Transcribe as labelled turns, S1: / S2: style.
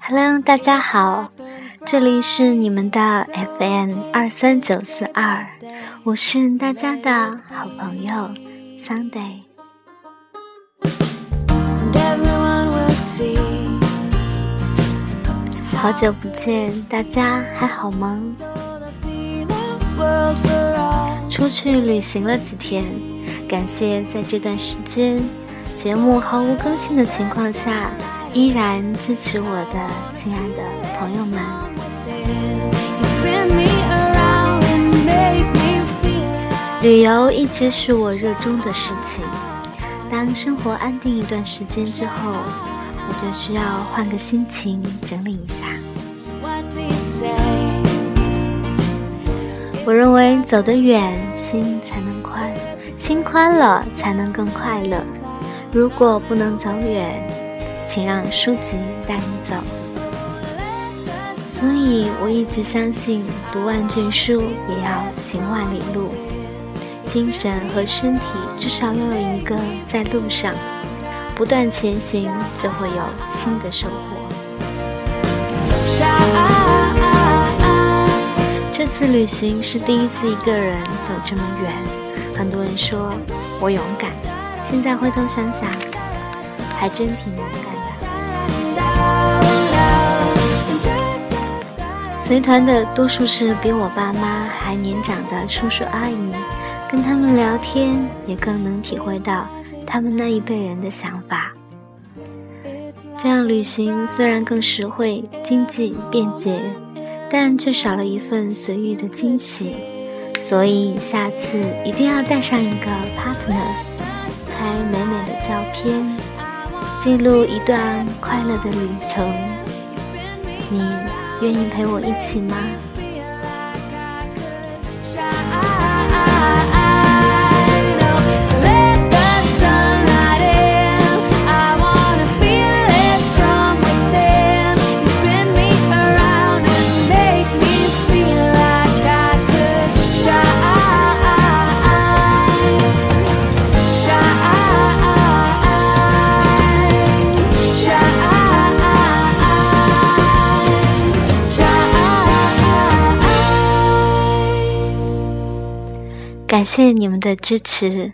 S1: Hello，大家好，这里是你们的 FM 二三九四二，我是大家的好朋友 Sunday。好久不见，大家还好吗？出去旅行了几天，感谢在这段时间节目毫无更新的情况下，依然支持我的亲爱的朋友们。旅游一直是我热衷的事情。当生活安定一段时间之后，我就需要换个心情，整理一下。我认为走得远，心才能宽，心宽了才能更快乐。如果不能走远，请让书籍带你走。所以我一直相信，读万卷书也要行万里路。精神和身体至少要有一个在路上，不断前行，就会有新的收获。这次旅行是第一次一个人走这么远，很多人说我勇敢，现在回头想想，还真挺勇敢的。随团的多数是比我爸妈还年长的叔叔阿姨。跟他们聊天，也更能体会到他们那一辈人的想法。这样旅行虽然更实惠、经济、便捷，但却少了一份随遇的惊喜。所以下次一定要带上一个 partner，拍美美的照片，记录一段快乐的旅程。你愿意陪我一起吗？感谢你们的支持。